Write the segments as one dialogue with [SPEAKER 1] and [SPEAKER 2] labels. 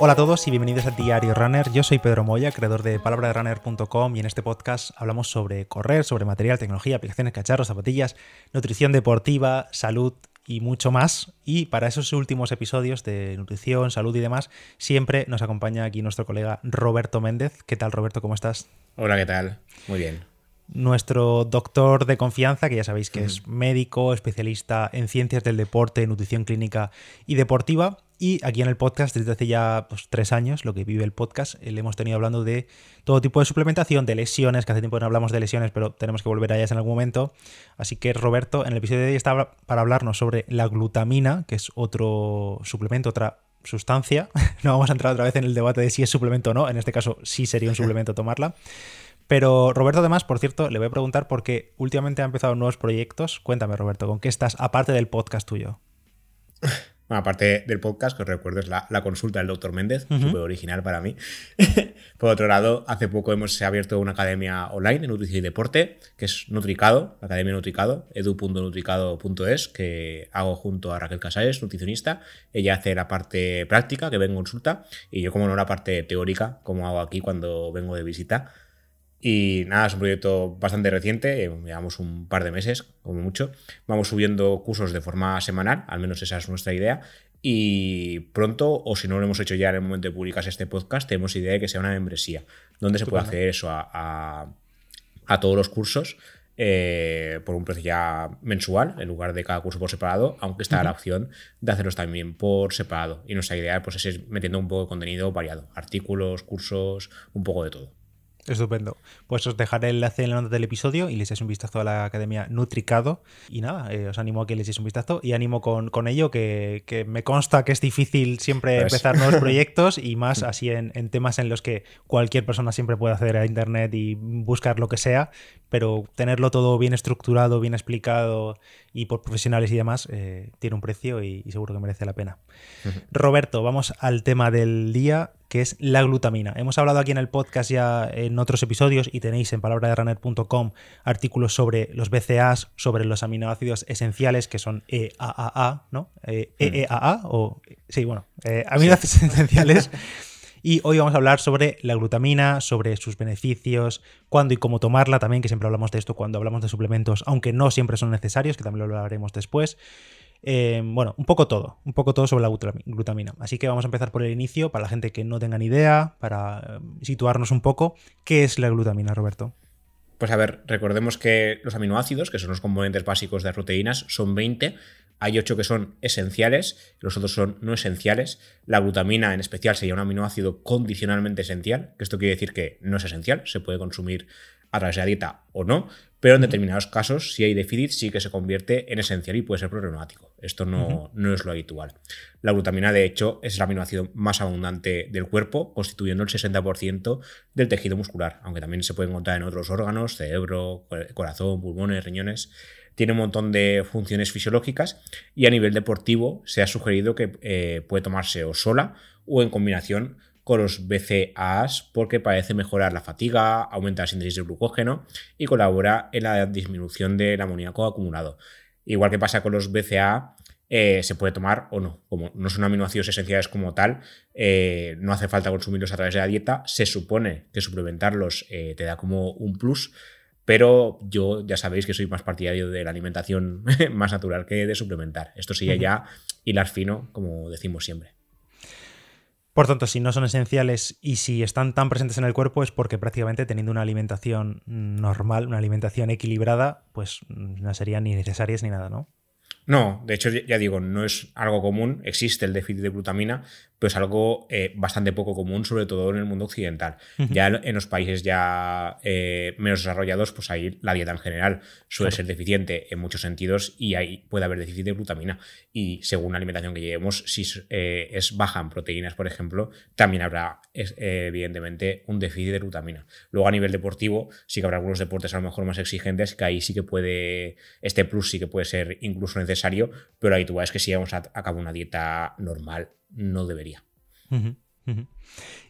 [SPEAKER 1] Hola a todos y bienvenidos a Diario Runner. Yo soy Pedro Moya, creador de palabraderunner.com y en este podcast hablamos sobre correr, sobre material, tecnología, aplicaciones, cacharros, zapatillas, nutrición deportiva, salud y mucho más. Y para esos últimos episodios de nutrición, salud y demás, siempre nos acompaña aquí nuestro colega Roberto Méndez. ¿Qué tal, Roberto? ¿Cómo estás?
[SPEAKER 2] Hola, ¿qué tal? Muy bien
[SPEAKER 1] nuestro doctor de confianza, que ya sabéis que es médico, especialista en ciencias del deporte, nutrición clínica y deportiva. Y aquí en el podcast, desde hace ya pues, tres años, lo que vive el podcast, eh, le hemos tenido hablando de todo tipo de suplementación, de lesiones, que hace tiempo no hablamos de lesiones, pero tenemos que volver a ellas en algún momento. Así que Roberto, en el episodio de hoy está para hablarnos sobre la glutamina, que es otro suplemento, otra sustancia. No vamos a entrar otra vez en el debate de si es suplemento o no, en este caso sí sería un suplemento tomarla. Pero Roberto, además, por cierto, le voy a preguntar porque últimamente ha empezado nuevos proyectos. Cuéntame, Roberto, ¿con qué estás aparte del podcast tuyo?
[SPEAKER 2] Bueno, aparte del podcast, que os recuerdo es la, consulta del doctor Méndez, súper original para mí. Por otro lado, hace poco hemos abierto una academia online de nutrición y deporte, que es Nutricado, la academia Nutricado, edu.nutricado.es, que hago junto a Raquel Casares, nutricionista. Ella hace la parte práctica, que vengo en consulta, y yo como no la parte teórica, como hago aquí cuando vengo de visita. Y nada, es un proyecto bastante reciente, eh, llevamos un par de meses, como mucho. Vamos subiendo cursos de forma semanal, al menos esa es nuestra idea. Y pronto, o si no lo hemos hecho ya en el momento de publicarse este podcast, tenemos idea de que sea una membresía, donde se puede acceder eso a, todos los cursos eh, por un precio ya mensual, en lugar de cada curso por separado, aunque está la opción de hacerlos también por separado. Y nuestra idea pues, es metiendo un poco de contenido variado, artículos, cursos, un poco de todo.
[SPEAKER 1] Estupendo. Pues os dejaré el enlace en la nota del episodio y les echéis un vistazo a la Academia Nutricado. Y nada, eh, os animo a que les echéis un vistazo y animo con, ello que, me consta que es difícil siempre pues empezar nuevos proyectos y más así en, temas en los que cualquier persona siempre puede acceder a Internet y buscar lo que sea, pero tenerlo todo bien estructurado, bien explicado y por profesionales y demás eh, tiene un precio y, y, seguro que merece la pena. Roberto, vamos al tema del día que es la glutamina. Hemos hablado aquí en el podcast ya en otros episodios y tenéis en palabraderunner.com artículos sobre los BCAAs, sobre los aminoácidos esenciales que son EAAA, ¿no? EEAA mm. o... Sí, bueno, eh, aminoácidos esenciales. Y hoy vamos a hablar sobre la glutamina, sobre sus beneficios, cuándo y cómo tomarla también, que siempre hablamos de esto cuando hablamos de suplementos, aunque no siempre son necesarios, que también lo hablaremos después. Eh, bueno, un poco todo, un poco todo sobre la glutamina. Así que vamos a empezar por el inicio, para la gente que no tenga ni idea, para eh, situarnos un poco. ¿Qué es la glutamina, Roberto?
[SPEAKER 2] Pues a ver, recordemos que los aminoácidos, que son los componentes básicos de las proteínas, son 20. Hay 8 que son esenciales, los otros son no esenciales. La glutamina en especial sería un aminoácido condicionalmente esencial, que esto quiere decir que no es esencial, se puede consumir a través de la dieta o no, pero en determinados casos, si hay déficit, sí que se convierte en esencial y puede ser problemático. Esto no, no, es lo habitual. La glutamina, de hecho, es el aminoácido más abundante del cuerpo, constituyendo el 60% del tejido muscular, aunque también se puede encontrar en otros órganos, cerebro, corazón, pulmones, riñones. Tiene un montón de funciones fisiológicas y a nivel deportivo se ha sugerido que eh, puede tomarse o sola o en combinación con los BCAAs porque parece mejorar la fatiga, aumenta la síntesis de glucógeno y colabora en la disminución del amoníaco acumulado. Igual que pasa con los BCA, eh, se puede tomar o no. Como no son aminoácidos esenciales como tal, eh, no hace falta consumirlos a través de la dieta. Se supone que suplementarlos eh, te da como un plus, pero yo ya sabéis que soy más partidario de la alimentación más natural que de suplementar. Esto sería ya hilar fino, como decimos siempre.
[SPEAKER 1] Por tanto, si no son esenciales y si están tan presentes en el cuerpo es porque prácticamente teniendo una alimentación normal, una alimentación equilibrada, pues no serían ni necesarias ni nada, ¿no?
[SPEAKER 2] No, de hecho, ya digo, no es algo común, existe el déficit de glutamina, pero es algo eh, bastante poco común, sobre todo en el mundo occidental. Ya en los países ya eh, menos desarrollados, pues ahí la dieta en general suele ser deficiente en muchos sentidos y ahí puede haber déficit de glutamina. Y según la alimentación que llevemos, si eh, es baja en proteínas, por ejemplo, también habrá evidentemente un déficit de glutamina. Luego a nivel deportivo, sí que habrá algunos deportes a lo mejor más exigentes, que ahí sí que puede, este plus sí que puede ser incluso necesario, pero ahí tú ves que si vamos a, a cabo una dieta normal, no debería.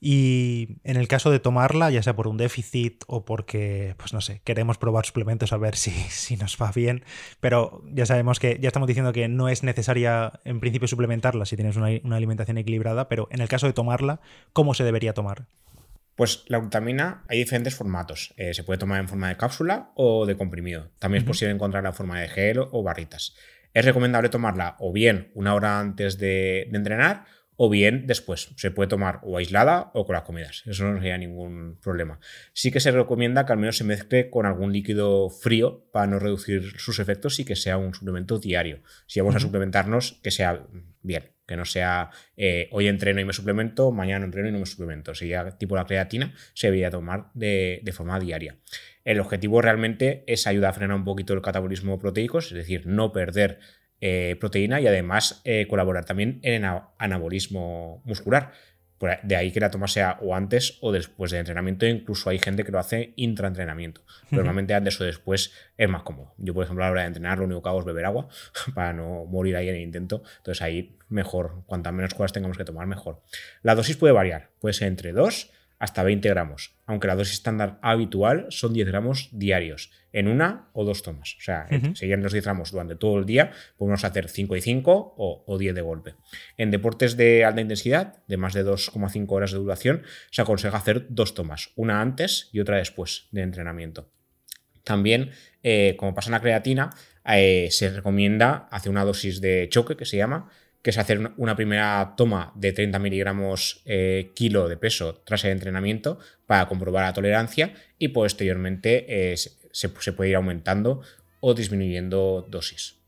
[SPEAKER 1] Y en el caso de tomarla, ya sea por un déficit o porque, pues no sé, queremos probar suplementos a ver si, si, nos va bien, pero ya sabemos que, ya estamos diciendo que no es necesaria en principio suplementarla si tienes una, una alimentación equilibrada, pero en el caso de tomarla, ¿cómo se debería tomar?
[SPEAKER 2] Pues la glutamina hay diferentes formatos. Eh, se puede tomar en forma de cápsula o de comprimido. También es posible encontrarla en forma de gel o barritas. Es recomendable tomarla o bien una hora antes de, de entrenar o bien después. Se puede tomar o aislada o con las comidas. Eso no sería ningún problema. Sí que se recomienda que al menos se mezcle con algún líquido frío para no reducir sus efectos y que sea un suplemento diario. Si vamos a suplementarnos, que sea bien. Que no sea eh, hoy entreno y me suplemento, mañana entreno y no me suplemento. Ya tipo la creatina, se debería tomar de, de forma diaria. El objetivo realmente es ayudar a frenar un poquito el catabolismo proteico, es decir, no perder eh, proteína y además eh, colaborar también en el anabolismo muscular. De ahí que la toma sea o antes o después del entrenamiento. Incluso hay gente que lo hace intraentrenamiento. Normalmente antes o después es más cómodo. Yo, por ejemplo, a la hora de entrenar, lo único que hago es beber agua para no morir ahí en el intento. Entonces ahí mejor. Cuantas menos cosas tengamos que tomar, mejor. La dosis puede variar. Puede ser entre 2 hasta 20 gramos, aunque la dosis estándar habitual son 10 gramos diarios, en una o dos tomas. O sea, si los 10 gramos durante todo el día, podemos hacer 5 y 5 o, 10 de golpe. En deportes de alta intensidad, de más de 2,5 horas de duración, se aconseja hacer dos tomas, una antes y otra después de entrenamiento. También, eh, como pasa en la creatina, eh, se recomienda hacer una dosis de choque, que se llama, que es hacer una primera toma de 30 miligramos eh, kilo de peso tras el entrenamiento para comprobar la tolerancia y posteriormente eh, se, puede ir aumentando o disminuyendo dosis.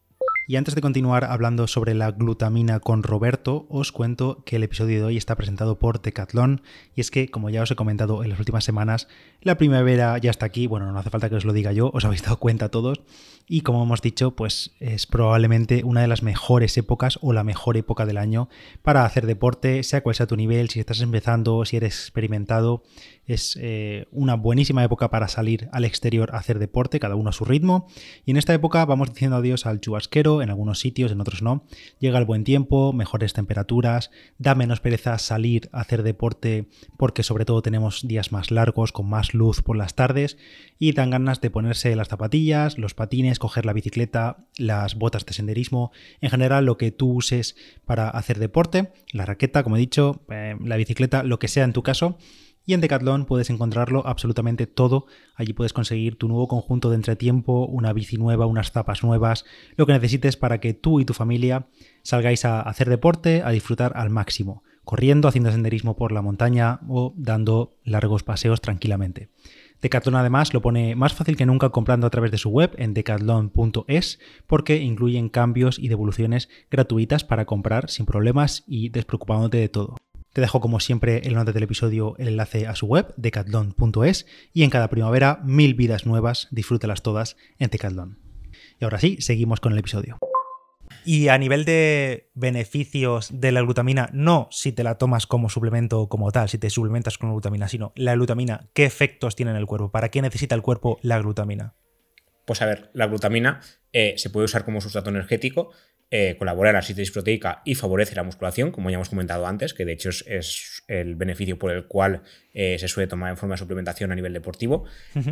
[SPEAKER 1] Y antes de continuar hablando sobre la glutamina con Roberto, os cuento que el episodio de hoy está presentado por Decathlon. Y es que, como ya os he comentado en las últimas semanas, la primavera ya está aquí. Bueno, no hace falta que os lo diga yo, os habéis dado cuenta todos. Y como hemos dicho, pues es probablemente una de las mejores épocas o la mejor época del año para hacer deporte, sea cual sea tu nivel, si estás empezando, si eres experimentado. Es eh, una buenísima época para salir al exterior a hacer deporte, cada uno a su ritmo. Y en esta época vamos diciendo adiós al chubasquero, en algunos sitios, en otros no. Llega el buen tiempo, mejores temperaturas, da menos pereza salir a hacer deporte porque sobre todo tenemos días más largos, con más luz por las tardes y dan ganas de ponerse las zapatillas, los patines, coger la bicicleta, las botas de senderismo, en general lo que tú uses para hacer deporte, la raqueta, como he dicho, eh, la bicicleta, lo que sea en tu caso. Y en Decathlon puedes encontrarlo absolutamente todo. Allí puedes conseguir tu nuevo conjunto de entretiempo, una bici nueva, unas zapas nuevas, lo que necesites para que tú y tu familia salgáis a hacer deporte, a disfrutar al máximo, corriendo, haciendo senderismo por la montaña o dando largos paseos tranquilamente. Decathlon además lo pone más fácil que nunca comprando a través de su web en decathlon.es porque incluyen cambios y devoluciones gratuitas para comprar sin problemas y despreocupándote de todo. Te dejo como siempre en el nota del episodio el enlace a su web, decathlon.es, y en cada primavera mil vidas nuevas, disfrútelas todas en Decathlon. Y ahora sí, seguimos con el episodio. Y a nivel de beneficios de la glutamina, no si te la tomas como suplemento como tal, si te suplementas con glutamina, sino la glutamina, ¿qué efectos tiene en el cuerpo? ¿Para qué necesita el cuerpo la glutamina?
[SPEAKER 2] Pues a ver, la glutamina eh, se puede usar como sustrato energético, eh, colabora en la síntesis proteica y favorece la musculación, como ya hemos comentado antes, que de hecho es, el beneficio por el cual eh, se suele tomar en forma de suplementación a nivel deportivo,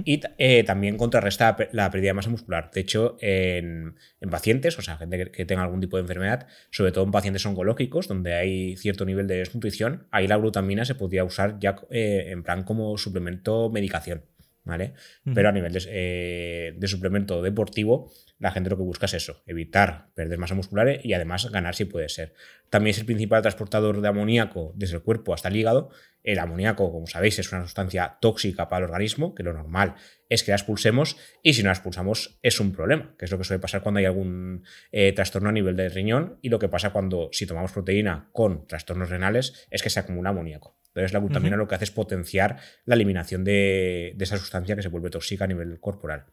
[SPEAKER 2] y eh, también contrarresta la pérdida de masa muscular. De hecho, en, pacientes, o sea, gente que, tenga algún tipo de enfermedad, sobre todo en pacientes oncológicos, donde hay cierto nivel de desnutrición, ahí la glutamina se podría usar ya en plan como suplemento medicación. ¿Vale? Pero a nivel de suplemento deportivo, la gente lo que busca es eso, evitar perder masa muscular y además ganar si puede ser. También es el principal transportador de amoníaco desde el cuerpo hasta el hígado. El amoníaco, como sabéis, es una sustancia tóxica para el organismo, que lo normal es que la expulsemos y si no la expulsamos es un problema, que es lo que suele pasar cuando hay algún eh, trastorno a nivel del riñón y lo que pasa cuando si tomamos proteína con trastornos renales es que se acumula amoníaco. Entonces la glutamina lo que hace es potenciar la eliminación de, esa sustancia que se vuelve tóxica a nivel corporal.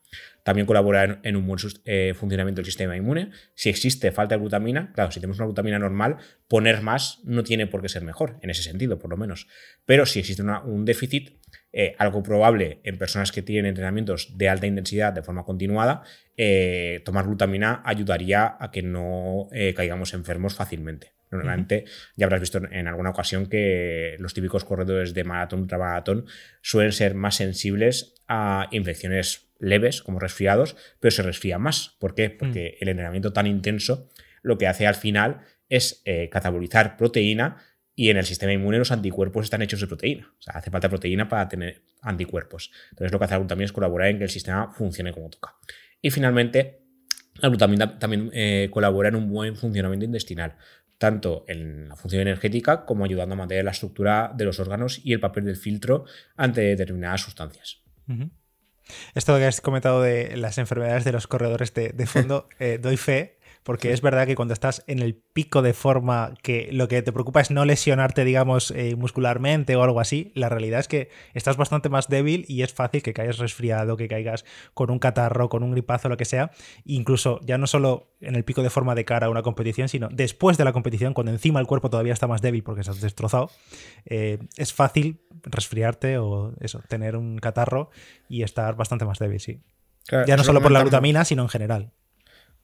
[SPEAKER 2] También colabora en, un buen eh, funcionamiento del sistema inmune. Si existe falta de glutamina, claro, si tenemos una glutamina normal, poner más no tiene por qué ser mejor, en ese sentido, por lo menos. Pero si existe un déficit, eh, algo probable en personas que tienen entrenamientos de alta intensidad de forma continuada, eh, tomar glutamina ayudaría a que no caigamos enfermos fácilmente. Normalmente ya habrás visto en alguna ocasión que los típicos corredores de maratón, ultramaratón, suelen ser más sensibles a infecciones leves, como resfriados, pero se resfría más. ¿Por qué? Porque mm. el entrenamiento tan intenso lo que hace al final es eh, catabolizar proteína y en el sistema inmune los anticuerpos están hechos de proteína. O sea, hace falta proteína para tener anticuerpos. Entonces lo que hace la glutamina es colaborar en que el sistema funcione como toca. Y finalmente, la glutamina también eh, colabora en un buen funcionamiento intestinal, tanto en la función energética como ayudando a mantener la estructura de los órganos y el papel del filtro ante determinadas sustancias.
[SPEAKER 1] Esto que has comentado de las enfermedades de los corredores de, fondo, eh, doy fe porque es verdad que cuando estás en el pico de forma, que lo que te preocupa es no lesionarte, digamos, eh, muscularmente o algo así, la realidad es que estás bastante más débil y es fácil que caigas resfriado, que caigas con un catarro, con un gripazo, lo que sea. Incluso ya no solo en el pico de forma de cara a una competición, sino después de la competición, cuando encima el cuerpo todavía está más débil porque estás destrozado, eh, es fácil resfriarte o eso, tener un catarro y estar bastante más débil, sí. ya no solo por la glutamina, sino en general.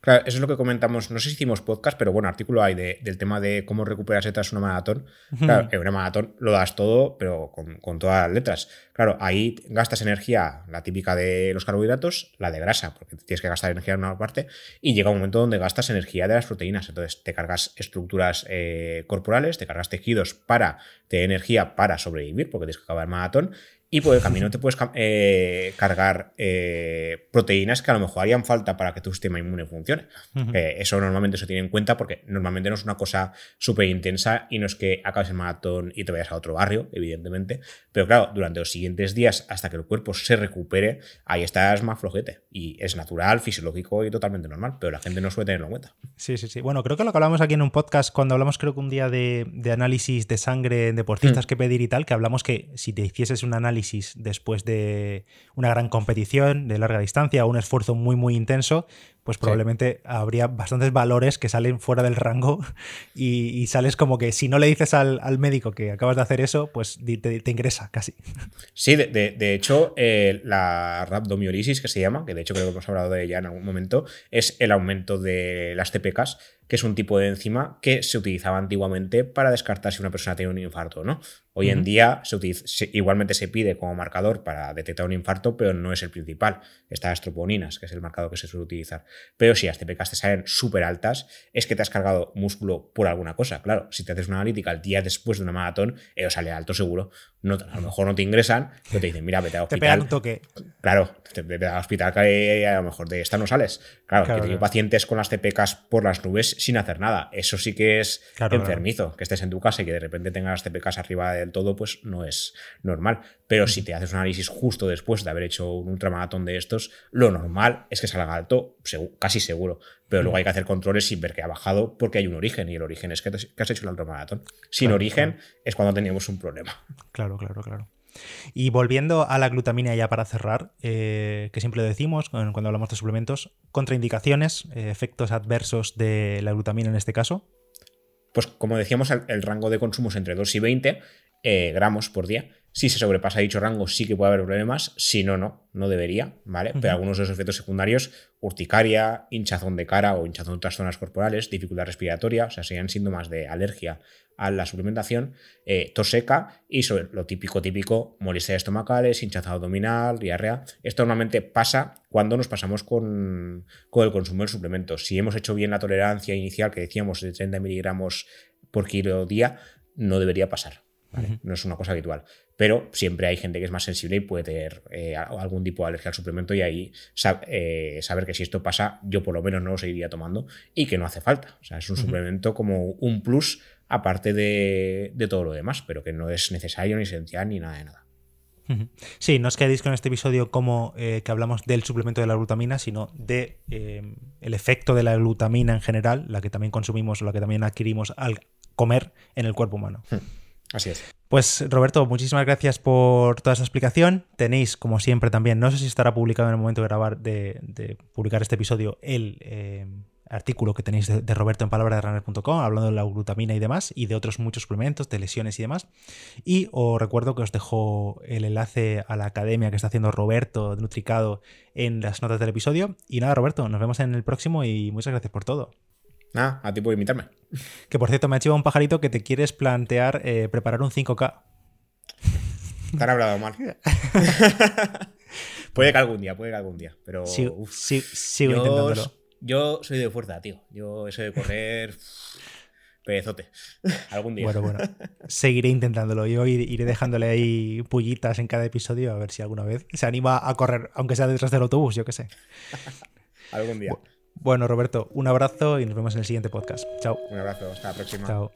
[SPEAKER 2] Claro, eso es lo que comentamos, no sé si hicimos podcast, pero bueno, artículo hay del tema de cómo recuperarse tras una maratón. Claro, en una maratón lo das todo, pero con, todas las letras. Claro, ahí gastas energía, la típica de los carbohidratos, la de grasa, porque tienes que gastar energía en una parte, y llega un momento donde gastas energía de las proteínas. Entonces te cargas estructuras eh, corporales, te cargas tejidos para tener energía para sobrevivir, porque tienes que acabar el maratón, y por el camino te puedes eh, cargar eh, proteínas que a lo mejor harían falta para que tu sistema inmune funcione. eso normalmente se tiene en cuenta porque normalmente no es una cosa súper intensa y no es que acabes el maratón y te vayas a otro barrio, evidentemente. Pero claro, durante los siguientes días, hasta que el cuerpo se recupere, ahí estás más flojete. Y es natural, fisiológico y totalmente normal, pero la gente no suele tenerlo en cuenta.
[SPEAKER 1] Sí, sí, sí. Bueno, creo que lo que hablamos aquí en un podcast, cuando hablamos creo que un día de, análisis de sangre en deportistas mm. que pedir y tal, que hablamos que si te hicieses un análisis después de una gran competición de larga distancia un esfuerzo muy muy intenso, pues probablemente habría bastantes valores que salen fuera del rango y, sales como que si no le dices al, médico que acabas de hacer eso, pues te, ingresa casi.
[SPEAKER 2] Sí, de, hecho, eh, la rhabdomiolisis que se llama, que de hecho creo que hemos hablado de ella en algún momento, es el aumento de las TPKs que es un tipo de enzima que se utilizaba antiguamente para descartar si una persona tiene un infarto o no. Hoy en día se igualmente se pide como marcador para detectar un infarto, pero no es el principal. Está las troponinas, que es el marcador que se suele utilizar. Pero si las TPKs te salen súper altas, es que te has cargado músculo por alguna cosa. Claro, si te haces una analítica el día después de una maratón, eso sale alto seguro. No, a lo mejor no te ingresan, pero te dicen, mira, vete al hospital. Te pegan un toque. Claro, vete al hospital que a lo mejor de esta no sales. Claro, que tengo pacientes con las TPKs por las nubes sin hacer nada. Eso sí que es enfermizo. Que estés en tu casa y que de repente tengas TPKs arriba del todo, pues no es normal. Pero si te haces un análisis justo después de haber hecho un ultramaratón de estos, lo normal es que salga alto, casi seguro. Pero luego hay que hacer controles sin ver que ha bajado porque hay un origen y el origen es que, has hecho el ultramaratón. Sin origen es cuando teníamos un problema.
[SPEAKER 1] Claro, claro, claro. Y volviendo a la glutamina ya para cerrar, eh, que siempre lo decimos cuando hablamos de suplementos, contraindicaciones, eh, efectos adversos de la glutamina en este caso.
[SPEAKER 2] Pues como decíamos, el, rango de consumo es entre 2 y 20 eh, gramos por día. Si se sobrepasa dicho rango, sí que puede haber problemas. Si no, no, no debería, ¿vale? Pero algunos de los efectos secundarios, urticaria, hinchazón de cara o hinchazón de otras zonas corporales, dificultad respiratoria, o sea, serían síntomas de alergia a la suplementación, eh, tos seca y sobre lo típico, típico, molestias estomacales, hinchazón abdominal, diarrea. Esto normalmente pasa cuando nos pasamos con, con el consumo del suplemento. Si hemos hecho bien la tolerancia inicial que decíamos de 30 miligramos por kilo día, no debería pasar. No es una cosa habitual. Pero siempre hay gente que es más sensible y puede tener eh, algún tipo de alergia al suplemento y ahí eh, saber que si esto pasa, yo por lo menos no lo seguiría tomando y que no hace falta. O sea, es un suplemento como un plus aparte de, todo lo demás, pero que no es necesario ni esencial ni nada de nada.
[SPEAKER 1] Sí, no os quedéis con este episodio como eh, que hablamos del suplemento de la glutamina, sino de el efecto de la glutamina en general, la que también consumimos o la que también adquirimos al comer en el cuerpo humano.
[SPEAKER 2] Así es.
[SPEAKER 1] Pues Roberto, muchísimas gracias por toda esa explicación. Tenéis, como siempre, también, no sé si estará publicado en el momento de grabar, de, publicar este episodio, el eh, artículo que tenéis de, Roberto en palabraderunner.com, hablando de la glutamina y demás, y de otros muchos suplementos, de lesiones y demás. Y os recuerdo que os dejo el enlace a la academia que está haciendo Roberto Nutricado en las notas del episodio. Y nada, Roberto, nos vemos en el próximo y muchas gracias por todo.
[SPEAKER 2] Nada, a ti por invitarme.
[SPEAKER 1] Que por cierto, me ha chivado un pajarito que te quieres plantear eh, preparar un 5K.
[SPEAKER 2] Te han hablado mal. puede que algún día, puede que algún día. Pero.
[SPEAKER 1] Sí,
[SPEAKER 2] uf.
[SPEAKER 1] sí, sigo
[SPEAKER 2] yo,
[SPEAKER 1] intentándolo.
[SPEAKER 2] yo soy de fuerza, tío. Yo eso de correr. Perezote. algún día.
[SPEAKER 1] Bueno, bueno. Seguiré intentándolo. Yo ir- iré dejándole ahí pullitas en cada episodio a ver si alguna vez se anima a correr, aunque sea detrás del autobús, yo qué sé.
[SPEAKER 2] algún día.
[SPEAKER 1] Bueno, Roberto, un abrazo y nos vemos en el siguiente podcast. Chao.
[SPEAKER 2] Un abrazo. Hasta la próxima.
[SPEAKER 1] Chao.